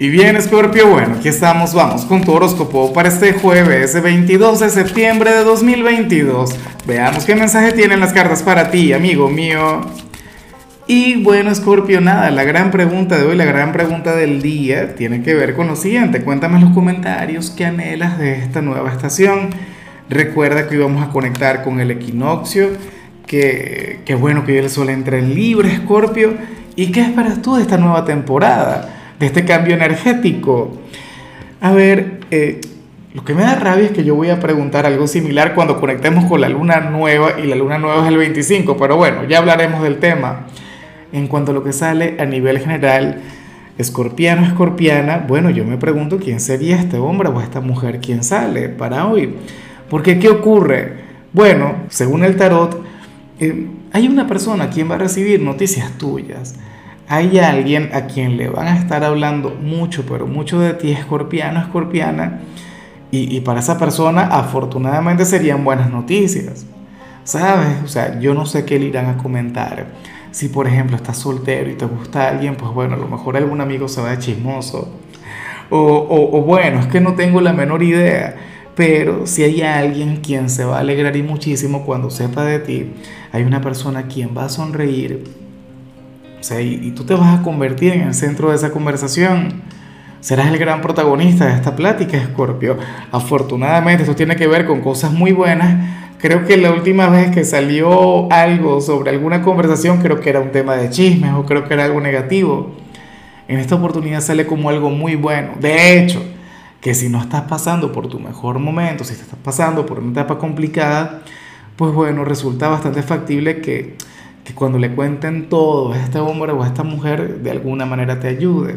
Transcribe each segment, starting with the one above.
Y bien, Scorpio, bueno, aquí estamos, vamos con tu horóscopo para este jueves 22 de septiembre de 2022. Veamos qué mensaje tienen las cartas para ti, amigo mío. Y bueno, Scorpio, nada, la gran pregunta de hoy, la gran pregunta del día, tiene que ver con lo siguiente. Cuéntame en los comentarios qué anhelas de esta nueva estación. Recuerda que hoy vamos a conectar con el equinoccio, que, que bueno que hoy el sol entra en libre, Scorpio. ¿Y qué esperas tú de esta nueva temporada? De este cambio energético. A ver, eh, lo que me da rabia es que yo voy a preguntar algo similar cuando conectemos con la luna nueva y la luna nueva es el 25, pero bueno, ya hablaremos del tema. En cuanto a lo que sale a nivel general, escorpiano, escorpiana, bueno, yo me pregunto quién sería este hombre o esta mujer, quién sale para hoy. Porque, ¿qué ocurre? Bueno, según el tarot, eh, hay una persona quien va a recibir noticias tuyas hay alguien a quien le van a estar hablando mucho, pero mucho de ti, escorpiano, escorpiana, y, para esa persona afortunadamente serían buenas noticias, ¿sabes? O sea, yo no sé qué le irán a comentar. Si por ejemplo estás soltero y te gusta alguien, pues bueno, a lo mejor algún amigo se va de chismoso. O, o bueno, es que no tengo la menor idea. Pero si hay alguien quien se va a alegrar y muchísimo cuando sepa de ti, hay una persona quien va a sonreír o sea, y, tú te vas a convertir en el centro de esa conversación. Serás el gran protagonista de esta plática, Scorpio. Afortunadamente, esto tiene que ver con cosas muy buenas. Creo que la última vez que salió algo sobre alguna conversación, creo que era un tema de chismes o creo que era algo negativo. En esta oportunidad sale como algo muy bueno. De hecho, que si no estás pasando por tu mejor momento, si estás pasando por una etapa complicada, pues bueno, resulta bastante factible que que cuando le cuenten todo a este hombre o a esta mujer, de alguna manera te ayude.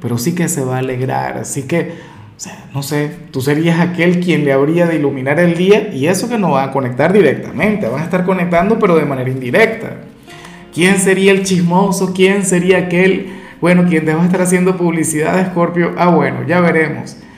Pero sí que se va a alegrar. Así que, no sé, tú serías aquel quien le habría de iluminar el día y eso que no va a conectar directamente, van a estar conectando pero de manera indirecta. ¿Quién sería el chismoso? ¿Quién sería aquel, bueno, quien te va a estar haciendo publicidad Scorpio? Ah, bueno, ya veremos.